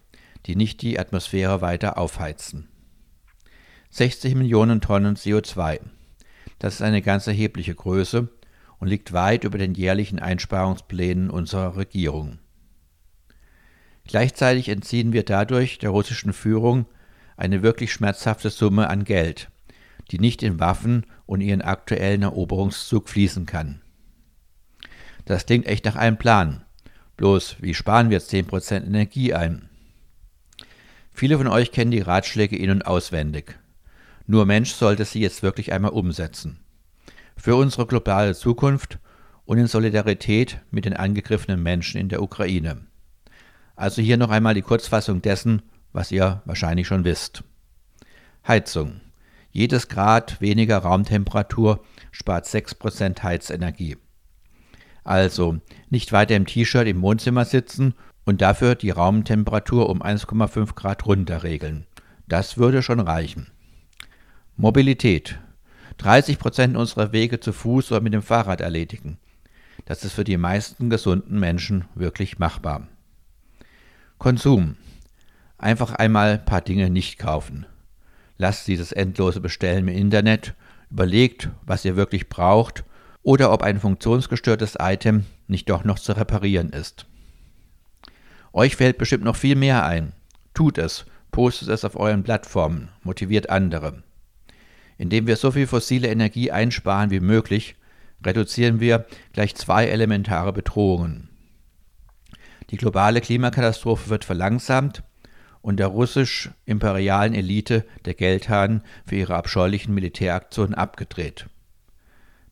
die nicht die Atmosphäre weiter aufheizen. 60 Millionen Tonnen CO2. Das ist eine ganz erhebliche Größe und liegt weit über den jährlichen Einsparungsplänen unserer Regierung. Gleichzeitig entziehen wir dadurch der russischen Führung eine wirklich schmerzhafte Summe an Geld, die nicht in Waffen und ihren aktuellen Eroberungszug fließen kann. Das klingt echt nach einem Plan. Bloß, wie sparen wir jetzt 10% Energie ein? Viele von euch kennen die Ratschläge in- und auswendig. Nur Mensch sollte sie jetzt wirklich einmal umsetzen. Für unsere globale Zukunft und in Solidarität mit den angegriffenen Menschen in der Ukraine. Also hier noch einmal die Kurzfassung dessen, was ihr wahrscheinlich schon wisst. Heizung. Jedes Grad weniger Raumtemperatur spart 6% Heizenergie. Also nicht weiter im T-Shirt im Wohnzimmer sitzen und dafür die Raumtemperatur um 1,5 Grad runter regeln. Das würde schon reichen. Mobilität. 30 Prozent unserer Wege zu Fuß oder mit dem Fahrrad erledigen. Das ist für die meisten gesunden Menschen wirklich machbar. Konsum. Einfach einmal ein paar Dinge nicht kaufen lasst dieses endlose Bestellen im Internet, überlegt, was ihr wirklich braucht oder ob ein funktionsgestörtes Item nicht doch noch zu reparieren ist. Euch fällt bestimmt noch viel mehr ein. Tut es, postet es auf euren Plattformen, motiviert andere. Indem wir so viel fossile Energie einsparen wie möglich, reduzieren wir gleich zwei elementare Bedrohungen. Die globale Klimakatastrophe wird verlangsamt und der russisch-imperialen Elite der Geldhahn für ihre abscheulichen Militäraktionen abgedreht.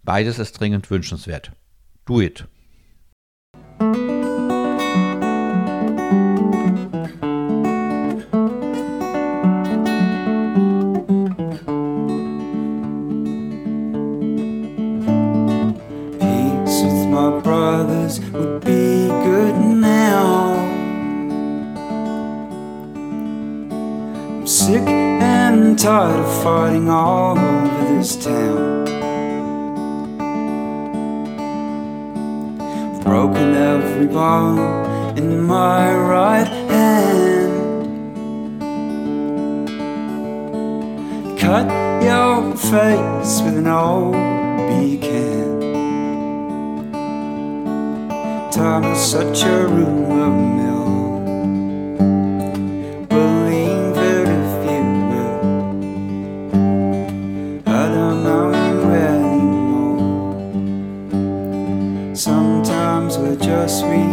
Beides ist dringend wünschenswert. Do it! Tired of fighting all over this town. I've broken every bone in my right hand. Cut your face with an old beacon. time is such a rumor mill. Believe it if you will. I don't know you anymore. Sometimes we're just real.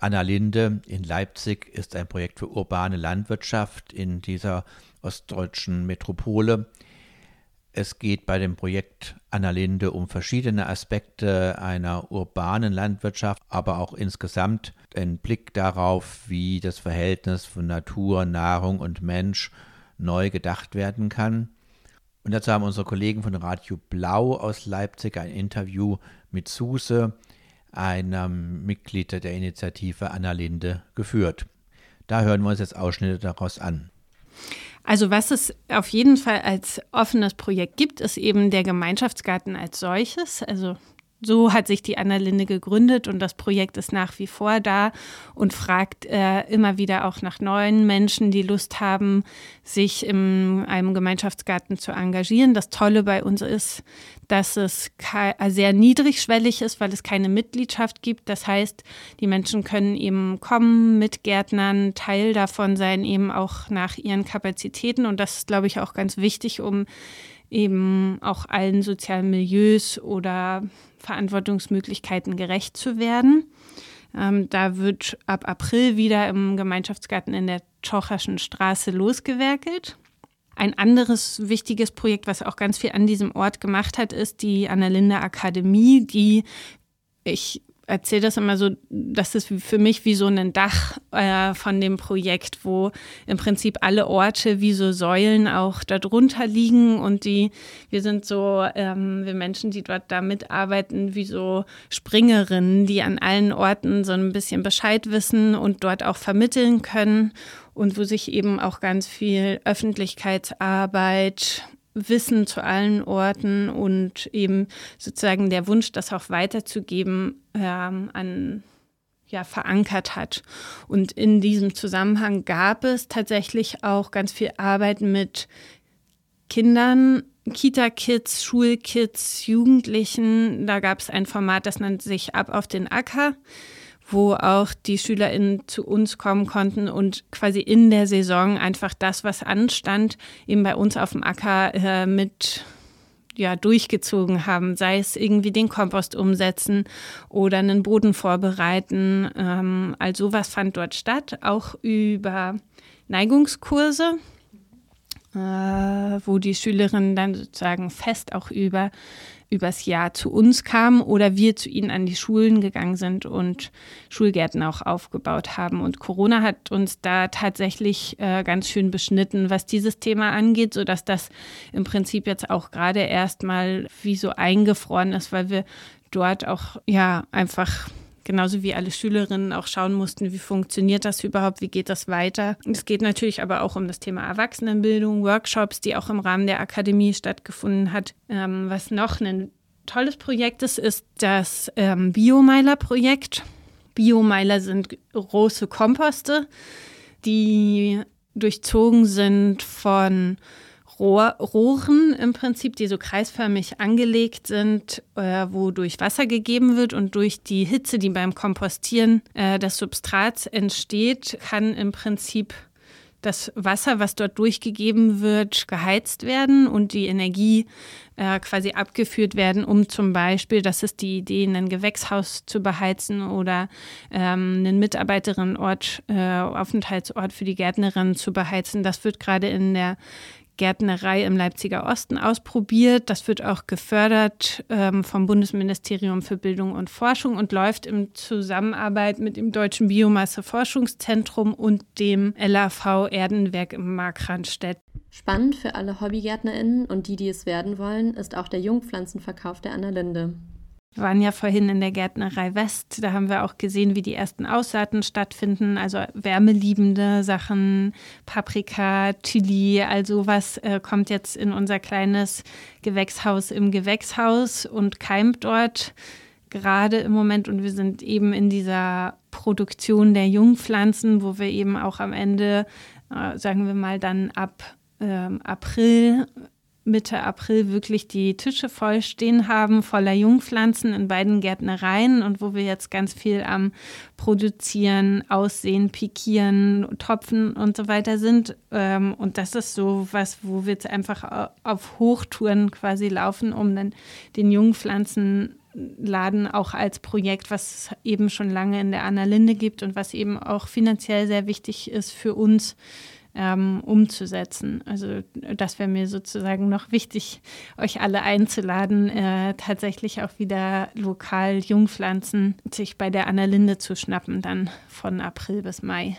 Anna Linde in Leipzig ist ein Projekt für urbane Landwirtschaft in dieser ostdeutschen Metropole. Es geht bei dem Projekt Anna Linde um verschiedene Aspekte einer urbanen Landwirtschaft, aber auch insgesamt einen Blick darauf, wie das Verhältnis von Natur, Nahrung und Mensch neu gedacht werden kann. Und dazu haben unsere Kollegen von Radio Blau aus Leipzig ein Interview mit Suse, einem Mitglied der Initiative Anna Linde, geführt. Da hören wir uns jetzt Ausschnitte daraus an. Also was es auf jeden Fall als offenes Projekt gibt, ist eben der Gemeinschaftsgarten als solches. Also so hat sich die Anna Linde gegründet und das Projekt ist nach wie vor da und fragt äh, immer wieder auch nach neuen Menschen, die Lust haben, sich in einem Gemeinschaftsgarten zu engagieren. Das Tolle bei uns ist, dass es äh, sehr niedrigschwellig ist, weil es keine Mitgliedschaft gibt. Das heißt, die Menschen können eben kommen mit Gärtnern, Teil davon sein, eben auch nach ihren Kapazitäten. Und das ist, glaube ich, auch ganz wichtig, um eben auch allen sozialen Milieus oder Verantwortungsmöglichkeiten gerecht zu werden. Ähm, da wird ab April wieder im Gemeinschaftsgarten in der Tschocherschen Straße losgewerkelt. Ein anderes wichtiges Projekt, was auch ganz viel an diesem Ort gemacht hat, ist die Annalinde Akademie, die ich erzähle das immer so, das ist für mich wie so ein Dach äh, von dem Projekt, wo im Prinzip alle Orte wie so Säulen auch darunter liegen und die, wir sind so, ähm, wir Menschen, die dort da mitarbeiten, wie so Springerinnen, die an allen Orten so ein bisschen Bescheid wissen und dort auch vermitteln können und wo sich eben auch ganz viel Öffentlichkeitsarbeit Wissen zu allen Orten und eben sozusagen der Wunsch, das auch weiterzugeben, ähm, an ja, verankert hat. Und in diesem Zusammenhang gab es tatsächlich auch ganz viel Arbeit mit Kindern, Kita-Kids, Schulkids, Jugendlichen. Da gab es ein Format, das nennt sich Ab auf den Acker wo auch die SchülerInnen zu uns kommen konnten und quasi in der Saison einfach das, was anstand, eben bei uns auf dem Acker äh, mit ja, durchgezogen haben, sei es irgendwie den Kompost umsetzen oder einen Boden vorbereiten. Ähm, all sowas fand dort statt, auch über Neigungskurse, äh, wo die Schülerinnen dann sozusagen fest auch über übers Jahr zu uns kamen oder wir zu ihnen an die Schulen gegangen sind und Schulgärten auch aufgebaut haben. Und Corona hat uns da tatsächlich äh, ganz schön beschnitten, was dieses Thema angeht, sodass das im Prinzip jetzt auch gerade erstmal wie so eingefroren ist, weil wir dort auch ja einfach genauso wie alle Schülerinnen auch schauen mussten, wie funktioniert das überhaupt, wie geht das weiter. Es geht natürlich aber auch um das Thema Erwachsenenbildung, Workshops, die auch im Rahmen der Akademie stattgefunden hat. Ähm, was noch ein tolles Projekt ist, ist das ähm, Biomeiler-Projekt. Biomeiler sind große Komposte, die durchzogen sind von Rohr, Rohren im Prinzip, die so kreisförmig angelegt sind, äh, wo durch Wasser gegeben wird und durch die Hitze, die beim Kompostieren äh, des Substrats entsteht, kann im Prinzip das Wasser, was dort durchgegeben wird, geheizt werden und die Energie äh, quasi abgeführt werden, um zum Beispiel, das ist die Idee, ein Gewächshaus zu beheizen oder ähm, einen Mitarbeiterinnenort, äh, Aufenthaltsort für die Gärtnerin zu beheizen. Das wird gerade in der Gärtnerei im Leipziger Osten ausprobiert. Das wird auch gefördert ähm, vom Bundesministerium für Bildung und Forschung und läuft in Zusammenarbeit mit dem Deutschen Biomasse-Forschungszentrum und dem LAV Erdenwerk im Markranstädt. Spannend für alle HobbygärtnerInnen und die, die es werden wollen, ist auch der Jungpflanzenverkauf der Anna Linde. Wir waren ja vorhin in der Gärtnerei West. Da haben wir auch gesehen, wie die ersten Aussaaten stattfinden. Also wärmeliebende Sachen, Paprika, Chili, also was äh, kommt jetzt in unser kleines Gewächshaus im Gewächshaus und keimt dort gerade im Moment. Und wir sind eben in dieser Produktion der Jungpflanzen, wo wir eben auch am Ende, äh, sagen wir mal, dann ab ähm, April Mitte April wirklich die Tische voll stehen haben, voller Jungpflanzen in beiden Gärtnereien und wo wir jetzt ganz viel am Produzieren, Aussehen, Pikieren, Topfen und so weiter sind. Ähm, und das ist so was, wo wir jetzt einfach auf Hochtouren quasi laufen, um dann den Jungpflanzen einladen, auch als Projekt, was es eben schon lange in der Annalinde gibt und was eben auch finanziell sehr wichtig ist für uns ähm, umzusetzen. Also das wäre mir sozusagen noch wichtig, euch alle einzuladen, äh, tatsächlich auch wieder lokal Jungpflanzen sich bei der Annalinde zu schnappen, dann von April bis Mai.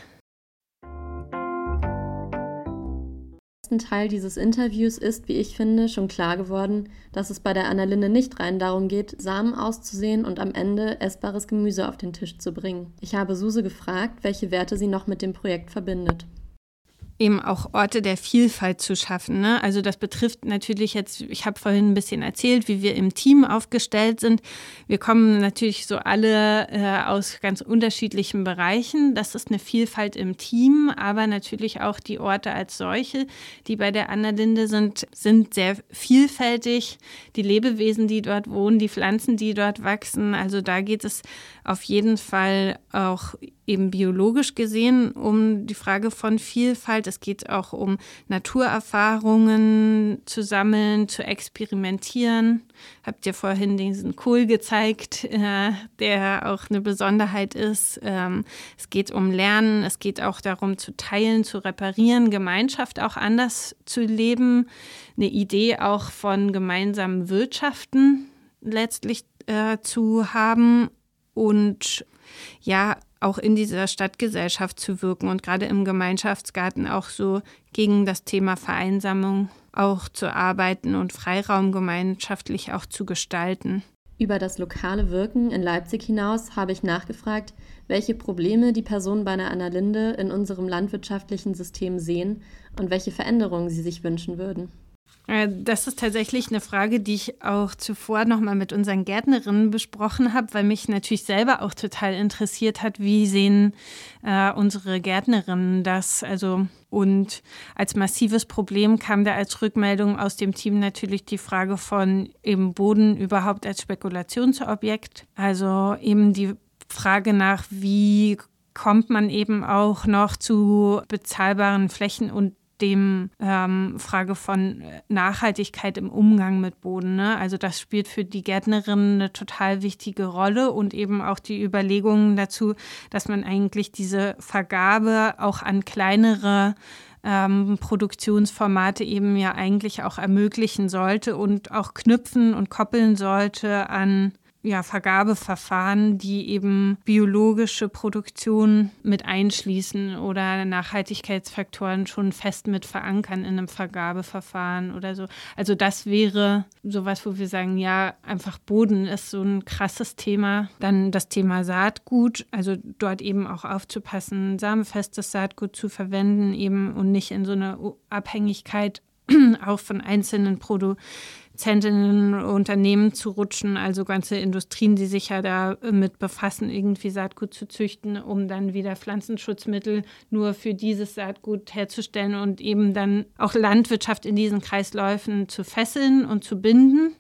Teil dieses Interviews ist, wie ich finde, schon klar geworden, dass es bei der Annalinde nicht rein darum geht, Samen auszusehen und am Ende essbares Gemüse auf den Tisch zu bringen. Ich habe Suse gefragt, welche Werte sie noch mit dem Projekt verbindet eben auch Orte der Vielfalt zu schaffen. Ne? Also das betrifft natürlich jetzt, ich habe vorhin ein bisschen erzählt, wie wir im Team aufgestellt sind. Wir kommen natürlich so alle äh, aus ganz unterschiedlichen Bereichen. Das ist eine Vielfalt im Team, aber natürlich auch die Orte als solche, die bei der Annalinde sind, sind sehr vielfältig. Die Lebewesen, die dort wohnen, die Pflanzen, die dort wachsen. Also da geht es auf jeden Fall auch eben biologisch gesehen um die Frage von Vielfalt. Es geht auch um Naturerfahrungen zu sammeln, zu experimentieren. Habt ihr vorhin diesen Kohl gezeigt, äh, der auch eine Besonderheit ist. Ähm, es geht um Lernen, es geht auch darum zu teilen, zu reparieren, Gemeinschaft auch anders zu leben. Eine Idee auch von gemeinsamen Wirtschaften letztlich äh, zu haben und ja, auch in dieser Stadtgesellschaft zu wirken und gerade im Gemeinschaftsgarten auch so gegen das Thema Vereinsamung auch zu arbeiten und Freiraum gemeinschaftlich auch zu gestalten. Über das lokale Wirken in Leipzig hinaus habe ich nachgefragt, welche Probleme die Personen bei einer Annalinde in unserem landwirtschaftlichen System sehen und welche Veränderungen sie sich wünschen würden. Äh, das ist tatsächlich eine Frage, die ich auch zuvor nochmal mit unseren Gärtnerinnen besprochen habe, weil mich natürlich selber auch total interessiert hat, wie sehen äh, unsere Gärtnerinnen das. Also und als massives Problem kam da als Rückmeldung aus dem Team natürlich die Frage von eben Boden überhaupt als Spekulationsobjekt. Also eben die Frage nach, wie kommt man eben auch noch zu bezahlbaren Flächen und dem ähm, Frage von Nachhaltigkeit im Umgang mit Boden. Ne? Also das spielt für die Gärtnerin eine total wichtige Rolle und eben auch die Überlegungen dazu, dass man eigentlich diese Vergabe auch an kleinere ähm, Produktionsformate eben ja eigentlich auch ermöglichen sollte und auch knüpfen und koppeln sollte an ja, Vergabeverfahren, die eben biologische Produktion mit einschließen oder Nachhaltigkeitsfaktoren schon fest mit verankern in einem Vergabeverfahren oder so. Also das wäre sowas, wo wir sagen, ja, einfach Boden ist so ein krasses Thema. Dann das Thema Saatgut, also dort eben auch aufzupassen, samenfestes Saatgut zu verwenden eben und nicht in so eine Abhängigkeit auch von einzelnen Produzentinnen Unternehmen zu rutschen, also ganze Industrien, die sich ja damit befassen, irgendwie Saatgut zu züchten, um dann wieder Pflanzenschutzmittel nur für dieses Saatgut herzustellen und eben dann auch Landwirtschaft in diesen Kreisläufen zu fesseln und zu binden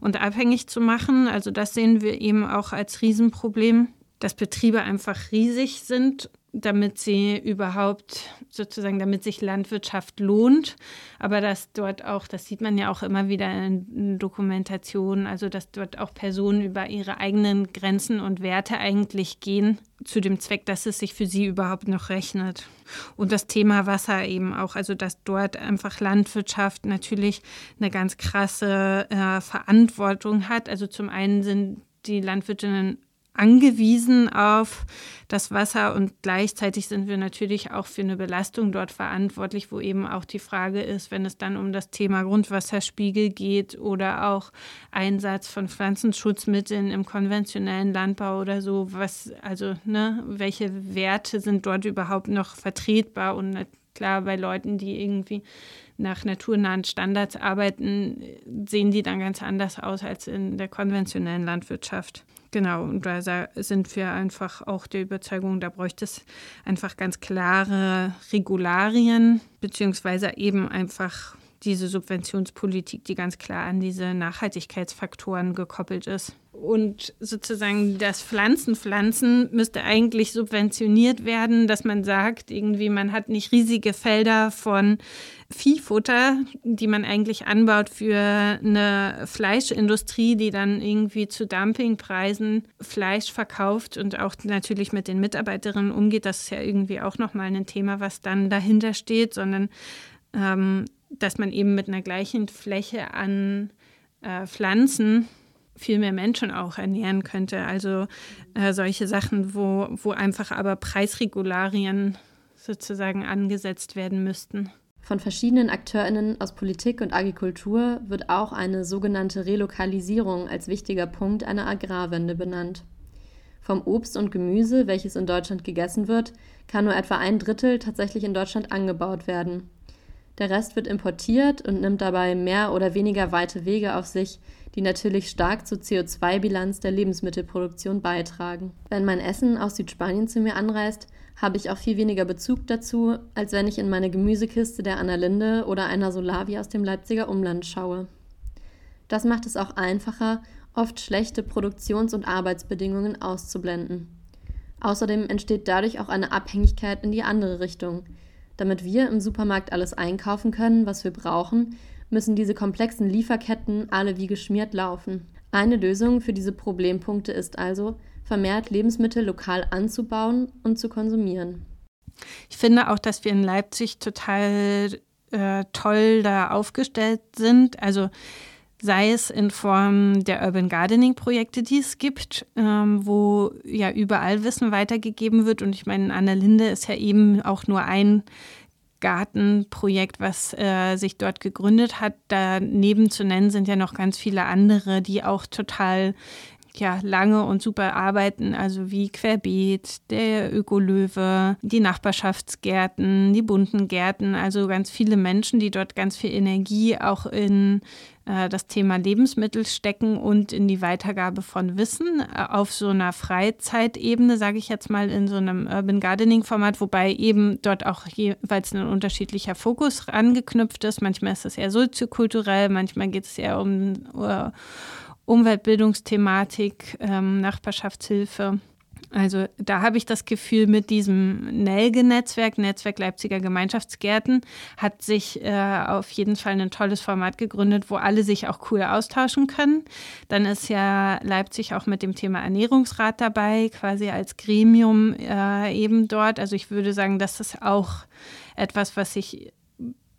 und abhängig zu machen. Also das sehen wir eben auch als Riesenproblem, dass Betriebe einfach riesig sind damit sie überhaupt sozusagen, damit sich Landwirtschaft lohnt. Aber dass dort auch, das sieht man ja auch immer wieder in Dokumentationen, also dass dort auch Personen über ihre eigenen Grenzen und Werte eigentlich gehen, zu dem Zweck, dass es sich für sie überhaupt noch rechnet. Und das Thema Wasser eben auch, also dass dort einfach Landwirtschaft natürlich eine ganz krasse äh, Verantwortung hat. Also zum einen sind die Landwirtinnen angewiesen auf das Wasser und gleichzeitig sind wir natürlich auch für eine Belastung dort verantwortlich, wo eben auch die Frage ist, wenn es dann um das Thema Grundwasserspiegel geht oder auch Einsatz von Pflanzenschutzmitteln im konventionellen Landbau oder so, was also ne, welche Werte sind dort überhaupt noch vertretbar und klar bei Leuten, die irgendwie nach naturnahen Standards arbeiten, sehen die dann ganz anders aus als in der konventionellen Landwirtschaft. Genau, und da sind wir einfach auch der Überzeugung, da bräuchte es einfach ganz klare Regularien, beziehungsweise eben einfach diese Subventionspolitik, die ganz klar an diese Nachhaltigkeitsfaktoren gekoppelt ist. Und sozusagen das Pflanzenpflanzen müsste eigentlich subventioniert werden, dass man sagt, irgendwie man hat nicht riesige Felder von Viehfutter, die man eigentlich anbaut für eine Fleischindustrie, die dann irgendwie zu Dumpingpreisen Fleisch verkauft und auch natürlich mit den Mitarbeiterinnen umgeht. Das ist ja irgendwie auch nochmal ein Thema, was dann dahinter steht, sondern ähm, dass man eben mit einer gleichen Fläche an äh, Pflanzen viel mehr Menschen auch ernähren könnte. Also äh, solche Sachen, wo, wo einfach aber Preisregularien sozusagen angesetzt werden müssten. Von verschiedenen AkteurInnen aus Politik und Agrikultur wird auch eine sogenannte Relokalisierung als wichtiger Punkt einer Agrarwende benannt. Vom Obst und Gemüse, welches in Deutschland gegessen wird, kann nur etwa ein Drittel tatsächlich in Deutschland angebaut werden. Der Rest wird importiert und nimmt dabei mehr oder weniger weite Wege auf sich, die natürlich stark zur CO2-Bilanz der Lebensmittelproduktion beitragen. Wenn mein Essen aus Südspanien zu mir anreist, habe ich auch viel weniger Bezug dazu, als wenn ich in meine Gemüsekiste der Annalinde oder einer Solavi aus dem Leipziger Umland schaue. Das macht es auch einfacher, oft schlechte Produktions- und Arbeitsbedingungen auszublenden. Außerdem entsteht dadurch auch eine Abhängigkeit in die andere Richtung – damit wir im Supermarkt alles einkaufen können, was wir brauchen, müssen diese komplexen Lieferketten alle wie geschmiert laufen. Eine Lösung für diese Problempunkte ist also, vermehrt Lebensmittel lokal anzubauen und zu konsumieren. Ich finde auch, dass wir in Leipzig total äh, toll da aufgestellt sind. Also sei es in Form der Urban Gardening Projekte, die es gibt, ähm, wo ja überall Wissen weitergegeben wird. Und ich meine, Anna Linde ist ja eben auch nur ein Gartenprojekt, was äh, sich dort gegründet hat. Daneben zu nennen sind ja noch ganz viele andere, die auch total ja, lange und super arbeiten, also wie Querbeet, der Ökolöwe, die Nachbarschaftsgärten, die bunten Gärten, also ganz viele Menschen, die dort ganz viel Energie auch in äh, das Thema Lebensmittel stecken und in die Weitergabe von Wissen äh, auf so einer Freizeitebene, sage ich jetzt mal, in so einem Urban Gardening-Format, wobei eben dort auch jeweils ein unterschiedlicher Fokus angeknüpft ist. Manchmal ist es eher soziokulturell, manchmal geht es eher um uh, Umweltbildungsthematik, ähm, Nachbarschaftshilfe. Also da habe ich das Gefühl, mit diesem Nelge-Netzwerk, Netzwerk Leipziger Gemeinschaftsgärten, hat sich äh, auf jeden Fall ein tolles Format gegründet, wo alle sich auch cool austauschen können. Dann ist ja Leipzig auch mit dem Thema Ernährungsrat dabei, quasi als Gremium äh, eben dort. Also ich würde sagen, das ist auch etwas, was sich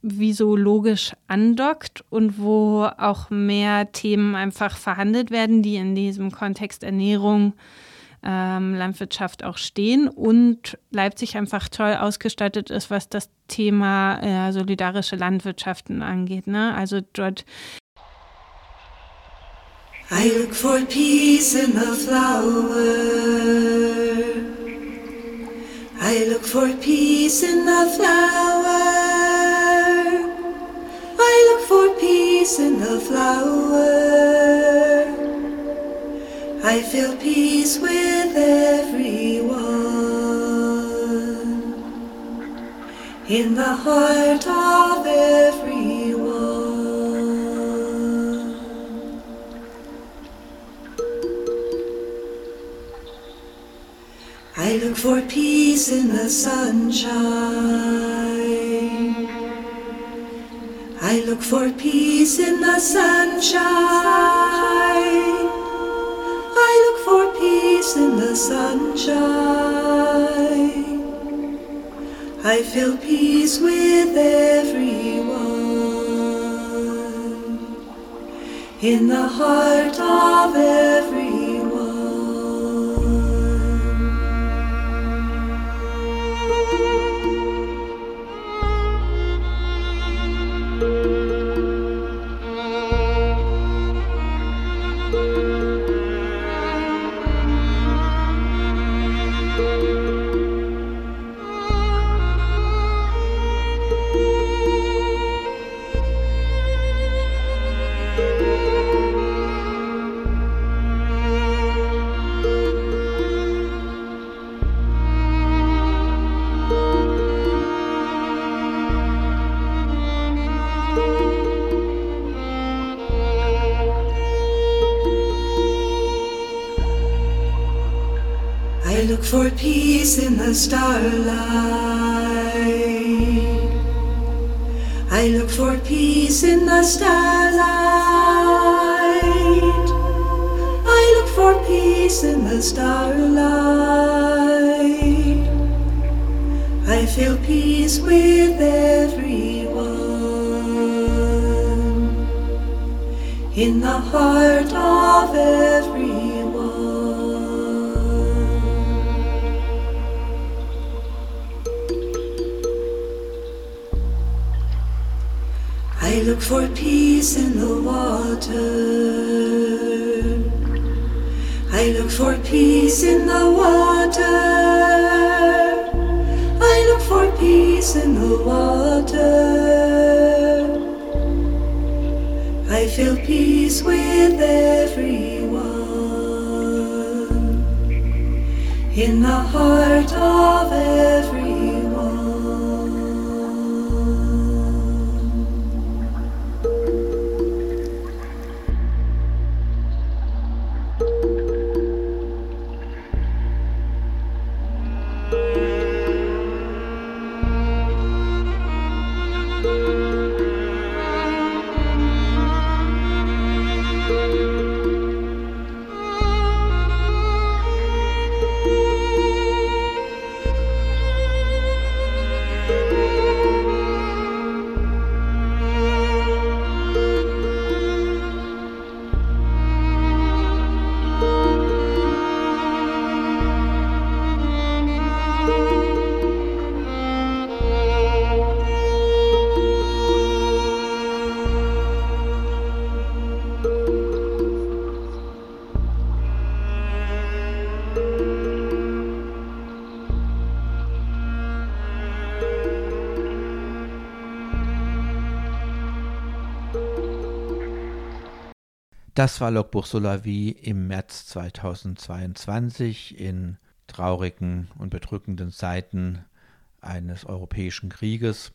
wie so logisch andockt und wo auch mehr Themen einfach verhandelt werden, die in diesem Kontext Ernährung, ähm, Landwirtschaft auch stehen und Leipzig einfach toll ausgestattet ist, was das Thema äh, solidarische Landwirtschaften angeht. Ne? Also dort I look for peace in the flower. I look for peace in the flower. I look for peace in the flower. I feel peace with everyone. In the heart of everyone. I look for peace in the sunshine. I look for peace in the sunshine. I look for peace in the sunshine. I feel peace with everyone. In the heart of everyone. The peace in the water. I look for peace in the water. I feel peace with everyone in the heart of everyone. Das war Logbuch Solavi im März 2022 in traurigen und bedrückenden Zeiten eines europäischen Krieges.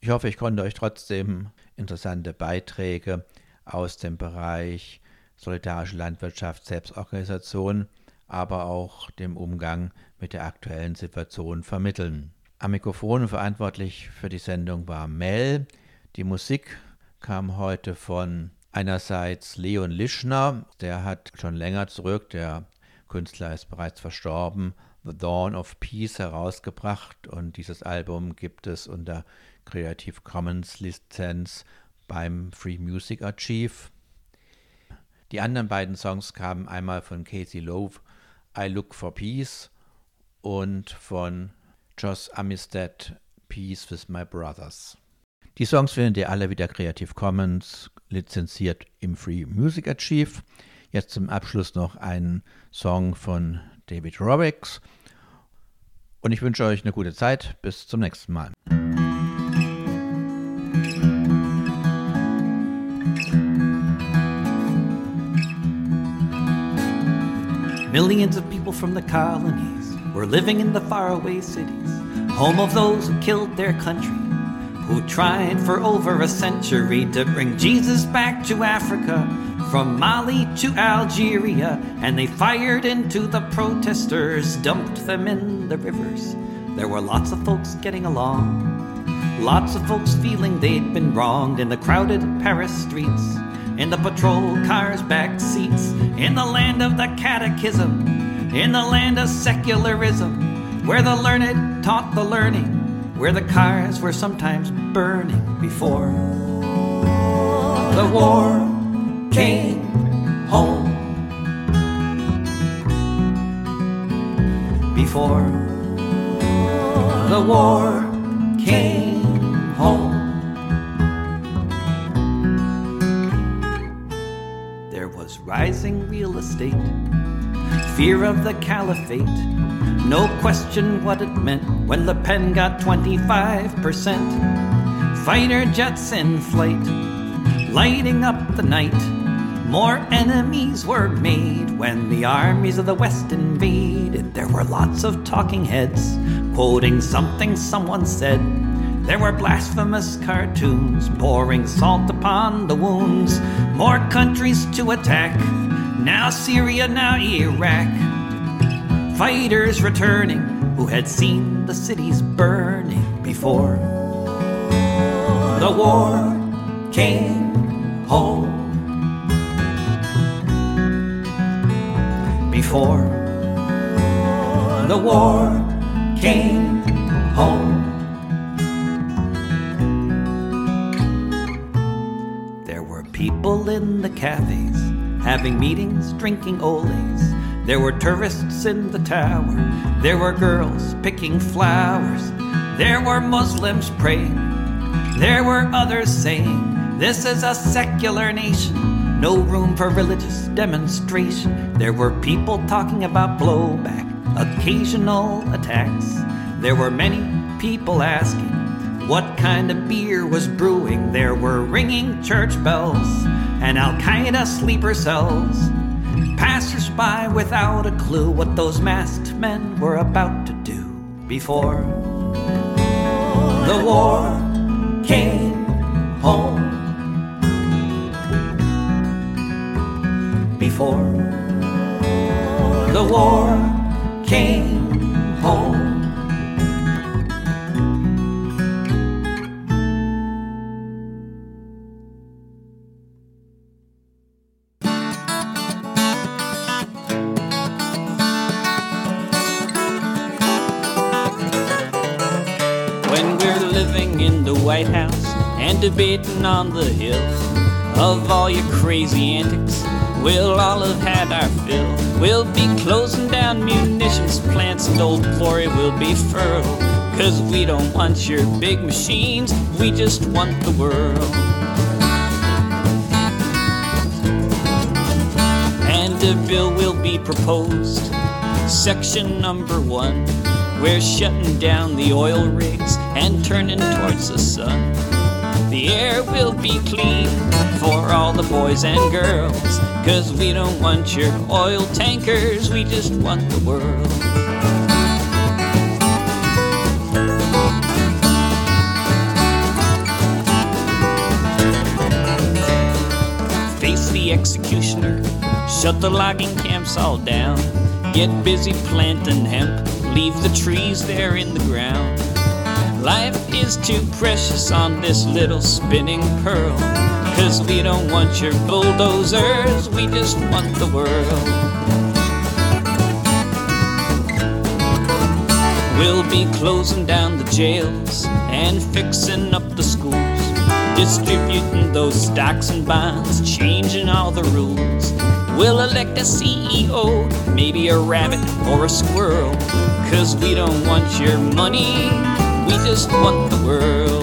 Ich hoffe, ich konnte euch trotzdem interessante Beiträge aus dem Bereich solidarische Landwirtschaft, Selbstorganisation, aber auch dem Umgang mit der aktuellen Situation vermitteln. Am Mikrofon verantwortlich für die Sendung war Mel. Die Musik kam heute von Einerseits Leon Lischner, der hat schon länger zurück, der Künstler ist bereits verstorben, The Dawn of Peace herausgebracht und dieses Album gibt es unter Creative Commons Lizenz beim Free Music Archive. Die anderen beiden Songs kamen einmal von Casey Love, I Look for Peace und von Joss Amistad, Peace with My Brothers. Die Songs findet ihr alle wieder Creative Commons lizenziert im Free Music Archive. Jetzt zum Abschluss noch ein Song von David Robex. Und ich wünsche euch eine gute Zeit. Bis zum nächsten Mal. Millions of people from the colonies were living in the faraway cities, home of those who killed their country who tried for over a century to bring Jesus back to Africa from Mali to Algeria, and they fired into the protesters, dumped them in the rivers. There were lots of folks getting along, lots of folks feeling they'd been wronged in the crowded Paris streets, in the patrol cars' back seats, in the land of the catechism, in the land of secularism, where the learned taught the learning where the cars were sometimes burning before the war came home. Before the war came home. There was rising real estate, fear of the caliphate no question what it meant when Le Pen got 25%. Fighter jets in flight, lighting up the night. More enemies were made when the armies of the West invaded. There were lots of talking heads quoting something someone said. There were blasphemous cartoons pouring salt upon the wounds. More countries to attack. Now Syria, now Iraq fighters returning who had seen the cities burning before the war came home. Before the war came home. There were people in the cafes having meetings, drinking Olays. There were tourists in the tower. There were girls picking flowers. There were Muslims praying. There were others saying, This is a secular nation. No room for religious demonstration. There were people talking about blowback, occasional attacks. There were many people asking what kind of beer was brewing. There were ringing church bells and Al Qaeda sleeper cells. Passers by without a clue what those masked men were about to do before the war came home. Before the war came home. White House and debating on the Hill of all your crazy antics. We'll all have had our fill. We'll be closing down munitions plants and old glory will be furled. Cause we don't want your big machines, we just want the world. And a bill will be proposed. Section number one. We're shutting down the oil rigs and turning towards the sun. The air will be clean for all the boys and girls. Cause we don't want your oil tankers, we just want the world. Face the executioner, shut the logging camps all down. Get busy planting hemp, leave the trees there in the ground. Life is too precious on this little spinning pearl. Cause we don't want your bulldozers, we just want the world. We'll be closing down the jails and fixing up the schools, distributing those stocks and bonds, changing all the rules. We'll elect a CEO, maybe a rabbit or a squirrel, cause we don't want your money, we just want the world.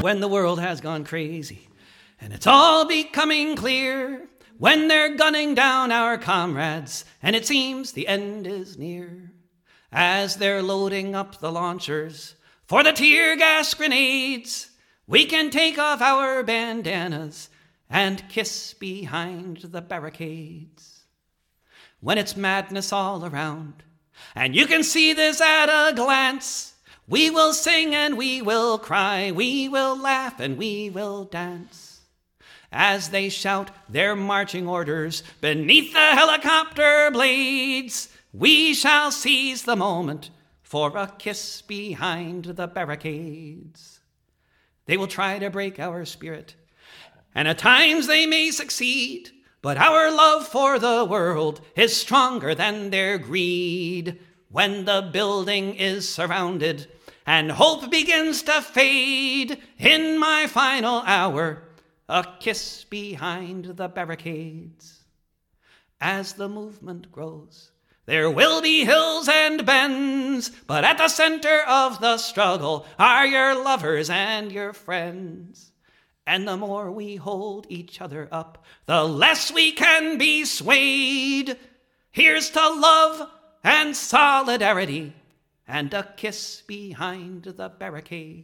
When the world has gone crazy and it's all becoming clear, when they're gunning down our comrades and it seems the end is near, as they're loading up the launchers for the tear gas grenades, we can take off our bandanas and kiss behind the barricades. When it's madness all around, and you can see this at a glance. We will sing and we will cry, we will laugh and we will dance. As they shout their marching orders beneath the helicopter blades, we shall seize the moment for a kiss behind the barricades. They will try to break our spirit, and at times they may succeed. But our love for the world is stronger than their greed. When the building is surrounded and hope begins to fade, in my final hour, a kiss behind the barricades. As the movement grows, there will be hills and bends, but at the center of the struggle are your lovers and your friends. And the more we hold each other up, the less we can be swayed. Here's to love and solidarity and a kiss behind the barricade.